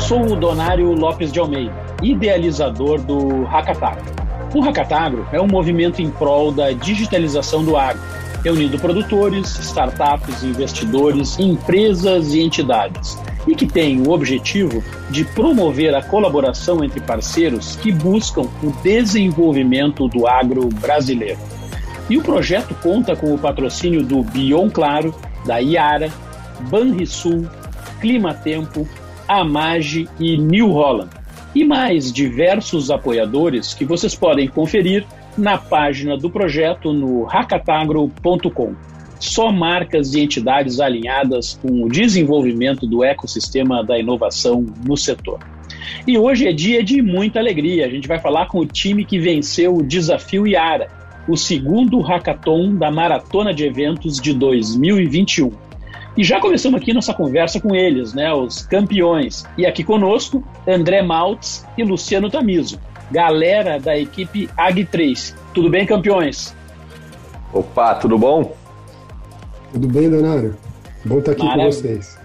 sou o Donário Lopes de Almeida, idealizador do Hackatagro. O Hackatagro é um movimento em prol da digitalização do agro, reunindo produtores, startups, investidores, empresas e entidades, e que tem o objetivo de promover a colaboração entre parceiros que buscam o desenvolvimento do agro brasileiro. E o projeto conta com o patrocínio do Bion Claro, da Iara, Banrisul, Clima Tempo, Amage e New Holland. E mais diversos apoiadores que vocês podem conferir na página do projeto no hackatagro.com. Só marcas e entidades alinhadas com o desenvolvimento do ecossistema da inovação no setor. E hoje é dia de muita alegria. A gente vai falar com o time que venceu o desafio Iara, o segundo hackathon da Maratona de Eventos de 2021. E já começamos aqui nossa conversa com eles, né, os campeões. E aqui conosco, André Maltz e Luciano Tamiso, galera da equipe AG3. Tudo bem, campeões? Opa, tudo bom? Tudo bem, Donário? Bom estar aqui Maravilha. com vocês.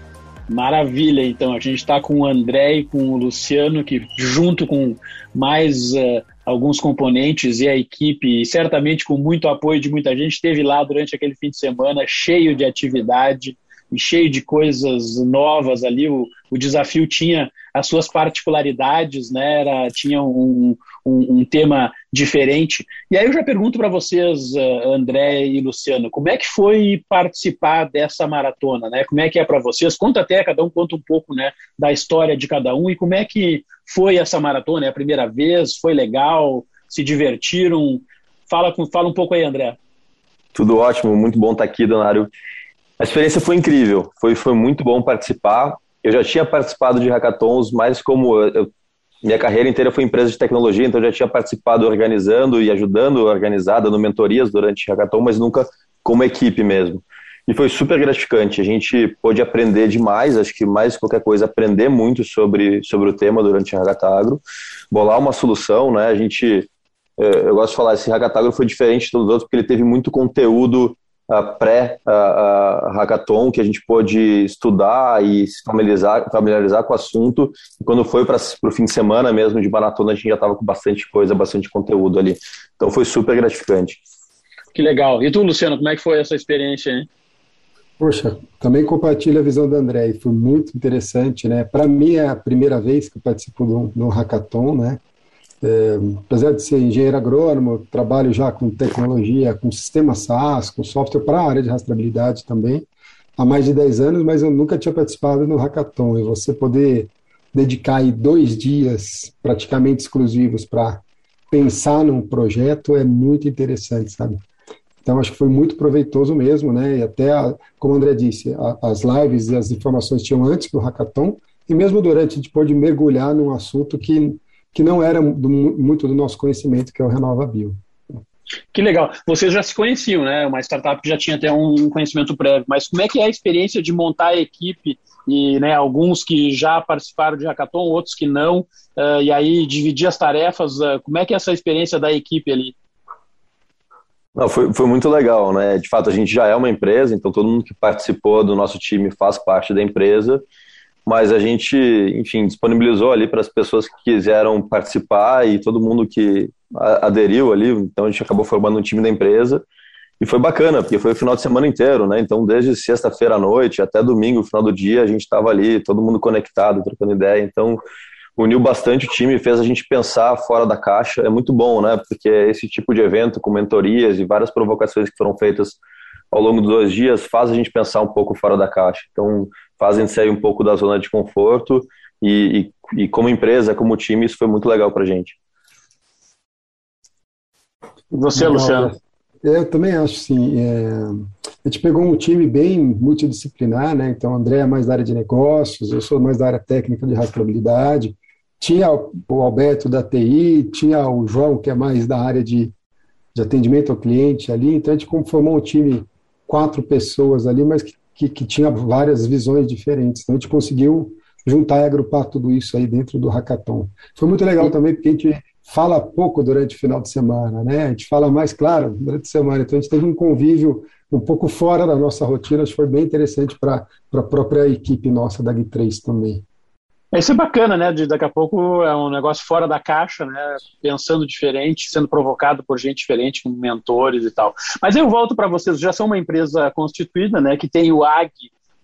Maravilha, então. A gente está com o André e com o Luciano, que junto com mais uh, alguns componentes e a equipe, e certamente com muito apoio de muita gente, esteve lá durante aquele fim de semana cheio de atividade e cheio de coisas novas ali. O, o desafio tinha as suas particularidades, né? Era, tinha um, um, um tema diferente. E aí eu já pergunto para vocês, uh, André e Luciano, como é que foi participar dessa maratona, né? Como é que é para vocês? Conta até, cada um conta um pouco, né, da história de cada um e como é que foi essa maratona? É a primeira vez? Foi legal? Se divertiram? Fala, fala um pouco aí, André. Tudo ótimo, muito bom estar aqui, Donário. A experiência foi incrível, foi, foi muito bom participar. Eu já tinha participado de hackathons, mas como eu, minha carreira inteira foi em empresa de tecnologia, então eu já tinha participado organizando e ajudando a organizar, dando mentorias durante hackathon, mas nunca como equipe mesmo. E foi super gratificante. A gente pôde aprender demais, acho que mais qualquer coisa, aprender muito sobre, sobre o tema durante a Hackatagro, bolar uma solução, né? A gente, eh, eu gosto de falar, esse Hackatagro foi diferente de todos os outros porque ele teve muito conteúdo pré-hackathon que a gente pôde estudar e se familiarizar, familiarizar com o assunto. E quando foi para o fim de semana mesmo de maratona, a gente já estava com bastante coisa, bastante conteúdo ali. Então foi super gratificante. Que legal. E tu, Luciano, como é que foi essa experiência? Hein? Poxa, também compartilho a visão do André, foi muito interessante, né? Para mim é a primeira vez que eu participo de um, de um hackathon, né? É, apesar de ser engenheiro agrônomo, trabalho já com tecnologia, com sistema SaaS, com software para a área de rastreabilidade também, há mais de 10 anos, mas eu nunca tinha participado no Hackathon. E você poder dedicar aí dois dias praticamente exclusivos para pensar num projeto é muito interessante, sabe? Então, acho que foi muito proveitoso mesmo, né? E até, a, como o André disse, a, as lives e as informações tinham antes do Hackathon, e mesmo durante, a gente pôde mergulhar num assunto que que não era do, muito do nosso conhecimento, que é o Renova Bio. Que legal. Vocês já se conheciam, né? Uma startup que já tinha até um conhecimento prévio, mas como é que é a experiência de montar a equipe e né, alguns que já participaram de hackathon, outros que não, uh, e aí dividir as tarefas, uh, como é que é essa experiência da equipe ali? Não, foi, foi muito legal, né? De fato, a gente já é uma empresa, então todo mundo que participou do nosso time faz parte da empresa mas a gente, enfim, disponibilizou ali para as pessoas que quiseram participar e todo mundo que aderiu ali, então a gente acabou formando um time da empresa e foi bacana, porque foi o final de semana inteiro, né? Então, desde sexta-feira à noite até domingo, final do dia, a gente estava ali, todo mundo conectado, trocando ideia. Então, uniu bastante o time, fez a gente pensar fora da caixa. É muito bom, né? Porque esse tipo de evento com mentorias e várias provocações que foram feitas ao longo dos dois dias faz a gente pensar um pouco fora da caixa. Então, fazem sair um pouco da zona de conforto e, e, e como empresa, como time, isso foi muito legal para a gente. Você, Legal. Luciano? É, eu também acho, sim. É, a gente pegou um time bem multidisciplinar, né? Então, o André é mais da área de negócios, eu sou mais da área técnica de rastreabilidade. Tinha o Alberto da TI, tinha o João, que é mais da área de, de atendimento ao cliente ali. Então, a gente formou um time, quatro pessoas ali, mas que que, que tinha várias visões diferentes. Então a gente conseguiu juntar e agrupar tudo isso aí dentro do hackathon. Foi muito legal também porque a gente fala pouco durante o final de semana, né? A gente fala mais, claro, durante a semana. Então a gente teve um convívio um pouco fora da nossa rotina, acho que foi bem interessante para a própria equipe nossa da G3 também. Isso é bacana, né? De, daqui a pouco é um negócio fora da caixa, né? Pensando diferente, sendo provocado por gente diferente, com mentores e tal. Mas eu volto para vocês, já são uma empresa constituída, né? Que tem o AG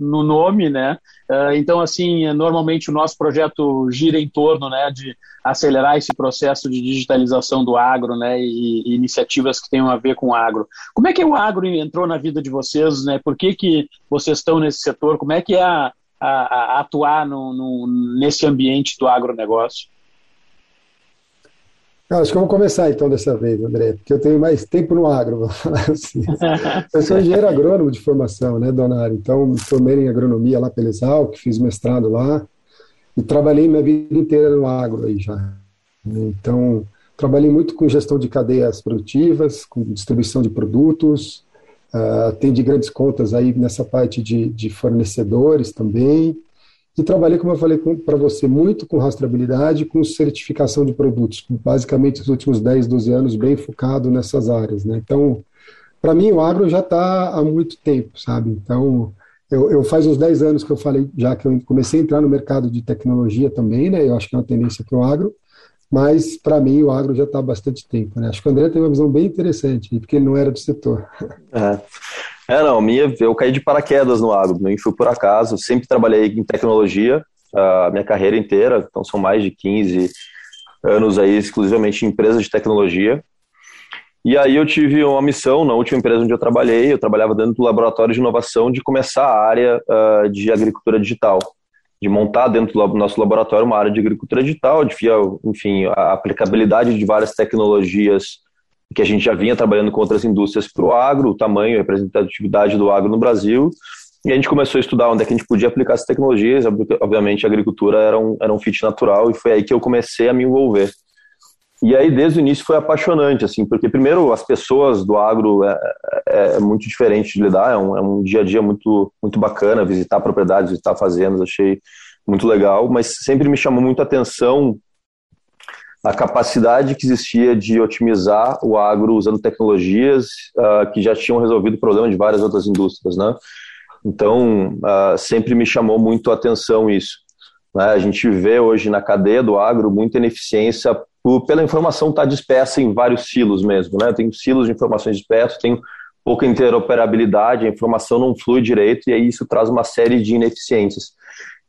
no nome, né? Uh, então, assim, normalmente o nosso projeto gira em torno, né, de acelerar esse processo de digitalização do agro, né, e, e, iniciativas que tenham a ver com o agro. Como é que o agro entrou na vida de vocês, né? Por que, que vocês estão nesse setor? Como é que é a, a, a atuar no, no, nesse ambiente do agronegócio? Acho que vamos começar então dessa vez, André, porque eu tenho mais tempo no agro, vou falar assim. Eu sou engenheiro agrônomo de formação, né, Donário? Então, me formei em agronomia lá pela Exalc, fiz mestrado lá e trabalhei minha vida inteira no agro aí já. Então, trabalhei muito com gestão de cadeias produtivas, com distribuição de produtos, uh, atendi grandes contas aí nessa parte de, de fornecedores também, e trabalhei, como eu falei para você, muito com rastreabilidade, com certificação de produtos, basicamente os últimos 10, 12 anos bem focado nessas áreas. Né? Então, para mim, o agro já está há muito tempo, sabe? Então, eu, eu, faz uns 10 anos que eu falei, já que eu comecei a entrar no mercado de tecnologia também, né? Eu acho que é uma tendência para o agro, mas para mim o agro já está há bastante tempo, né? Acho que o André tem uma visão bem interessante, porque ele não era do setor. É. É, não, minha, eu caí de paraquedas no agro, nem fui por acaso, sempre trabalhei em tecnologia a minha carreira inteira, então são mais de 15 anos aí exclusivamente em empresas de tecnologia. E aí eu tive uma missão na última empresa onde eu trabalhei, eu trabalhava dentro do laboratório de inovação de começar a área uh, de agricultura digital, de montar dentro do nosso laboratório uma área de agricultura digital, de enfim, a aplicabilidade de várias tecnologias que a gente já vinha trabalhando com outras indústrias para o agro, o tamanho a representatividade do agro no Brasil, e a gente começou a estudar onde é que a gente podia aplicar essas tecnologias, obviamente a agricultura era um, era um fit natural, e foi aí que eu comecei a me envolver. E aí, desde o início, foi apaixonante, assim, porque, primeiro, as pessoas do agro é, é, é muito diferente de lidar, é um, é um, dia a dia muito, muito bacana, visitar propriedades, visitar fazendas, achei muito legal, mas sempre me chamou muito a atenção a capacidade que existia de otimizar o agro usando tecnologias uh, que já tinham resolvido o problema de várias outras indústrias, né? Então, uh, sempre me chamou muito a atenção isso. Né? A gente vê hoje na cadeia do agro muita ineficiência pela informação estar tá dispersa em vários silos mesmo, né? Tem silos de informações dispersos, tem pouca interoperabilidade, a informação não flui direito e aí isso traz uma série de ineficiências.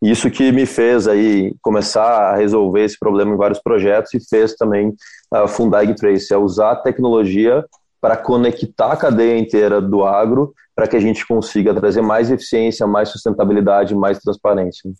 Isso que me fez aí começar a resolver esse problema em vários projetos e fez também uh, fundar a Trace, é usar a tecnologia para conectar a cadeia inteira do agro para que a gente consiga trazer mais eficiência, mais sustentabilidade, mais transparência.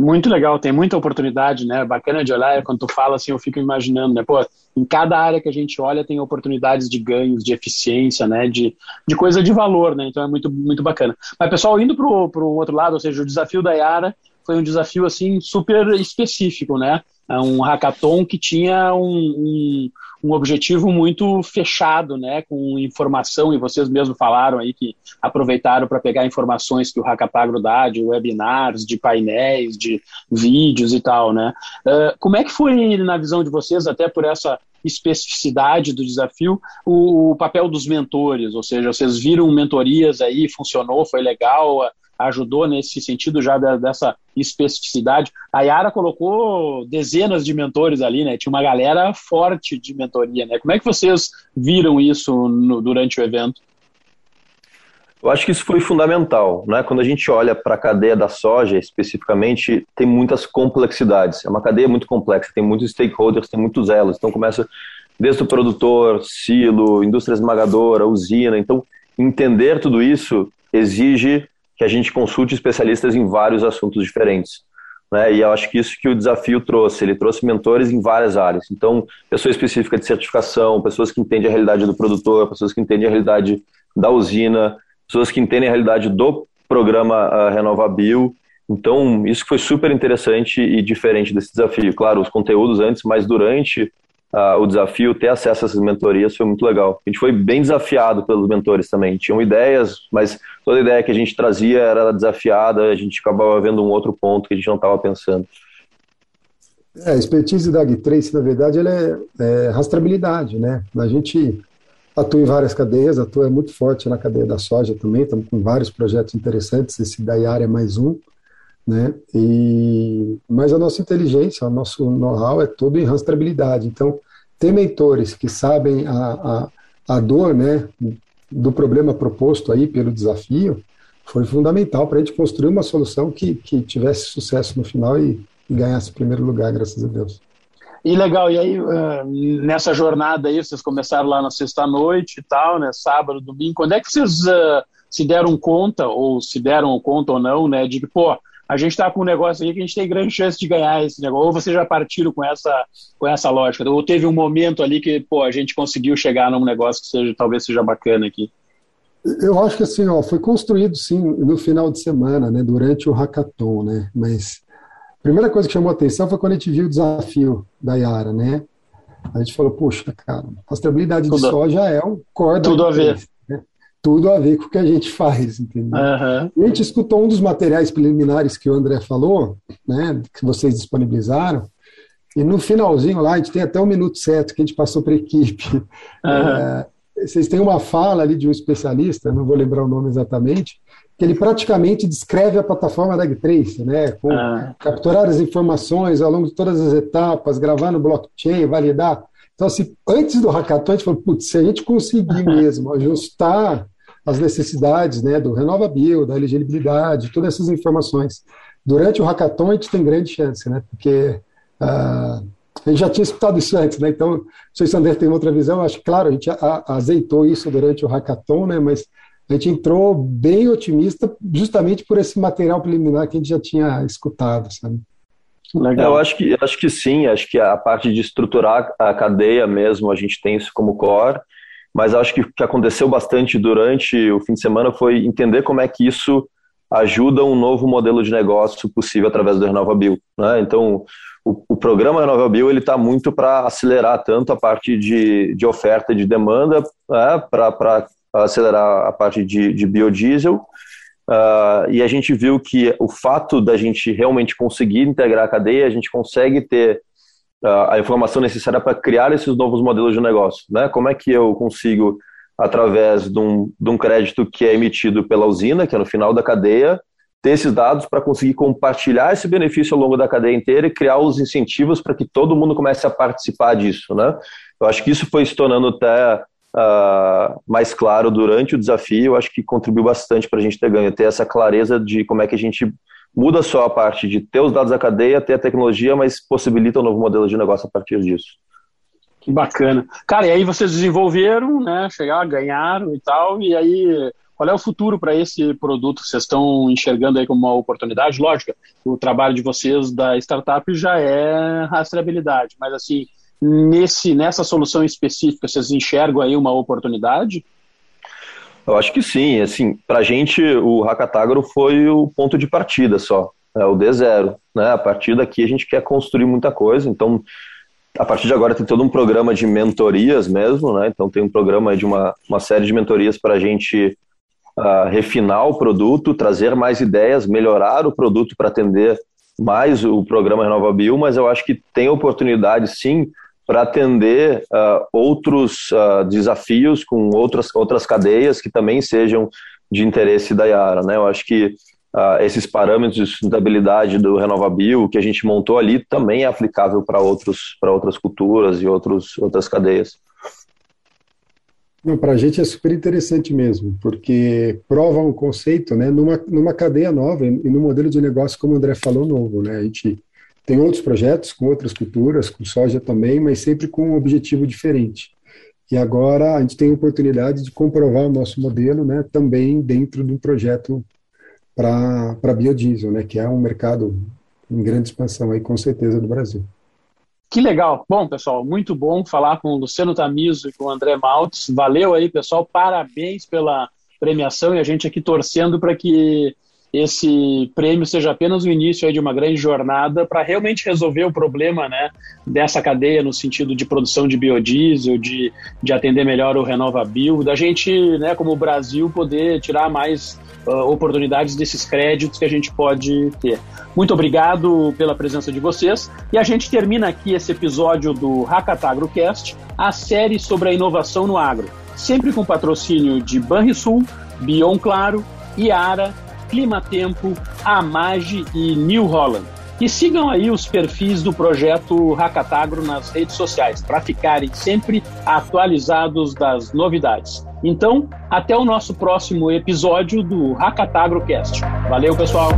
Muito legal, tem muita oportunidade, né? Bacana de olhar, quando tu fala assim, eu fico imaginando, né? Pô, em cada área que a gente olha tem oportunidades de ganhos, de eficiência, né? De, de coisa de valor, né? Então é muito, muito bacana. Mas, pessoal, indo para o outro lado, ou seja, o desafio da Yara foi um desafio assim super específico, né? É um hackathon que tinha um, um, um, objetivo muito fechado, né, com informação, e vocês mesmos falaram aí que aproveitaram para pegar informações que o Hackapagro dá, de webinars, de painéis, de vídeos e tal, né. Uh, como é que foi, na visão de vocês, até por essa especificidade do desafio, o, o papel dos mentores, ou seja, vocês viram mentorias aí, funcionou, foi legal, ajudou nesse sentido já dessa especificidade. A Yara colocou dezenas de mentores ali, né? Tinha uma galera forte de mentoria, né? Como é que vocês viram isso no, durante o evento? Eu acho que isso foi fundamental, né? Quando a gente olha para a cadeia da soja especificamente, tem muitas complexidades. É uma cadeia muito complexa, tem muitos stakeholders, tem muitos elos. Então começa desde o produtor, silo, indústria esmagadora, usina. Então entender tudo isso exige que a gente consulte especialistas em vários assuntos diferentes. Né? E eu acho que isso que o desafio trouxe, ele trouxe mentores em várias áreas. Então, pessoa específica de certificação, pessoas que entendem a realidade do produtor, pessoas que entendem a realidade da usina, pessoas que entendem a realidade do programa uh, Renovabil. Então, isso foi super interessante e diferente desse desafio. Claro, os conteúdos antes, mas durante uh, o desafio, ter acesso a essas mentorias foi muito legal. A gente foi bem desafiado pelos mentores também. Tinham ideias, mas toda ideia que a gente trazia era desafiada, a gente acabava vendo um outro ponto que a gente não estava pensando. É, a expertise da Trace, na verdade, ela é, é rastreabilidade, né? A gente atua em várias cadeias, atua muito forte na cadeia da soja também, estamos com vários projetos interessantes, esse da Iara é mais um, né? E, mas a nossa inteligência, o nosso know-how é todo em rastreabilidade. Então, ter mentores que sabem a, a, a dor, né, do problema proposto aí pelo desafio, foi fundamental para a gente construir uma solução que, que tivesse sucesso no final e, e ganhasse primeiro lugar, graças a Deus. E legal, e aí nessa jornada aí, vocês começaram lá na sexta-noite e tal, né, sábado, domingo, quando é que vocês uh, se deram conta, ou se deram conta ou não, né, de que, pô, a gente está com um negócio aí que a gente tem grande chance de ganhar esse negócio, ou vocês já partiram com essa, com essa lógica, ou teve um momento ali que, pô, a gente conseguiu chegar num negócio que seja, talvez seja bacana aqui. Eu acho que assim, ó, foi construído sim no final de semana, né, durante o hackathon, né, mas a primeira coisa que chamou a atenção foi quando a gente viu o desafio da Yara, né, a gente falou, puxa, cara, rastreabilidade de soja é um core Tudo a ver. Tudo a ver com o que a gente faz, entendeu? Uhum. A gente escutou um dos materiais preliminares que o André falou, né, que vocês disponibilizaram, e no finalzinho lá, a gente tem até um minuto certo que a gente passou para a equipe. Uhum. É, vocês têm uma fala ali de um especialista, não vou lembrar o nome exatamente, que ele praticamente descreve a plataforma da Trace, né? Com ah. capturar as informações ao longo de todas as etapas, gravar no blockchain, validar. Então, assim, antes do hackathon, a gente falou, putz, se a gente conseguir mesmo ajustar as necessidades né, do RenovaBio, da elegibilidade, todas essas informações, durante o hackathon a gente tem grande chance, né? Porque uh, a gente já tinha escutado isso antes, né? Então, não sei se o André tem outra visão, acho que, claro, a gente azeitou isso durante o hackathon, né? Mas a gente entrou bem otimista justamente por esse material preliminar que a gente já tinha escutado, sabe? Legal. Eu acho que, acho que sim, acho que a parte de estruturar a cadeia mesmo, a gente tem isso como core, mas acho que o que aconteceu bastante durante o fim de semana foi entender como é que isso ajuda um novo modelo de negócio possível através do RenovaBio. Né? Então, o, o programa RenovaBio ele está muito para acelerar tanto a parte de, de oferta e de demanda, né? para acelerar a parte de, de biodiesel, Uh, e a gente viu que o fato da gente realmente conseguir integrar a cadeia, a gente consegue ter uh, a informação necessária para criar esses novos modelos de negócio. Né? Como é que eu consigo, através de um, de um crédito que é emitido pela usina, que é no final da cadeia, ter esses dados para conseguir compartilhar esse benefício ao longo da cadeia inteira e criar os incentivos para que todo mundo comece a participar disso, né? Eu acho que isso foi se tornando até uh, mais claro durante o desafio, acho que contribuiu bastante para a gente ter ganho, ter essa clareza de como é que a gente muda só a parte de ter os dados da cadeia, ter a tecnologia, mas possibilita um novo modelo de negócio a partir disso. Que bacana. Cara, e aí vocês desenvolveram, né, chegaram, ganharam e tal, e aí qual é o futuro para esse produto que vocês estão enxergando aí como uma oportunidade? Lógico, o trabalho de vocês da startup já é rastreabilidade, mas assim, nesse, nessa solução específica, vocês enxergam aí uma oportunidade? Eu acho que sim. Assim, para a gente, o Hackatagro foi o ponto de partida só, é o D0. Né? A partir daqui a gente quer construir muita coisa, então a partir de agora tem todo um programa de mentorias mesmo, né? Então tem um programa de uma, uma série de mentorias para a gente uh, refinar o produto, trazer mais ideias, melhorar o produto para atender mais o programa RenovaBio, mas eu acho que tem oportunidade sim para atender uh, outros uh, desafios com outras, outras cadeias que também sejam de interesse da Yara. Né? Eu acho que uh, esses parâmetros de sustentabilidade do RenovaBio que a gente montou ali também é aplicável para outras culturas e outros, outras cadeias. Para a gente é super interessante mesmo, porque prova um conceito né, numa, numa cadeia nova e no modelo de negócio, como o André falou, novo. Né? A gente tem outros projetos com outras culturas, com soja também, mas sempre com um objetivo diferente. E agora a gente tem a oportunidade de comprovar o nosso modelo né, também dentro de um projeto para biodiesel, né, que é um mercado em grande expansão aí, com certeza, do Brasil. Que legal. Bom, pessoal, muito bom falar com o Luciano Tamiso e com o André Maltes. Valeu aí, pessoal. Parabéns pela premiação e a gente aqui torcendo para que esse prêmio seja apenas o início de uma grande jornada para realmente resolver o problema né, dessa cadeia no sentido de produção de biodiesel, de, de atender melhor o RenovaBio, da gente, né, como o Brasil, poder tirar mais uh, oportunidades desses créditos que a gente pode ter. Muito obrigado pela presença de vocês e a gente termina aqui esse episódio do HackatagroCast, a série sobre a inovação no agro, sempre com patrocínio de Banrisul, Bion Claro, Iara Climatempo, Amage e New Holland. E sigam aí os perfis do projeto Hackatagro nas redes sociais para ficarem sempre atualizados das novidades. Então, até o nosso próximo episódio do Hackatagrocast. Valeu, pessoal!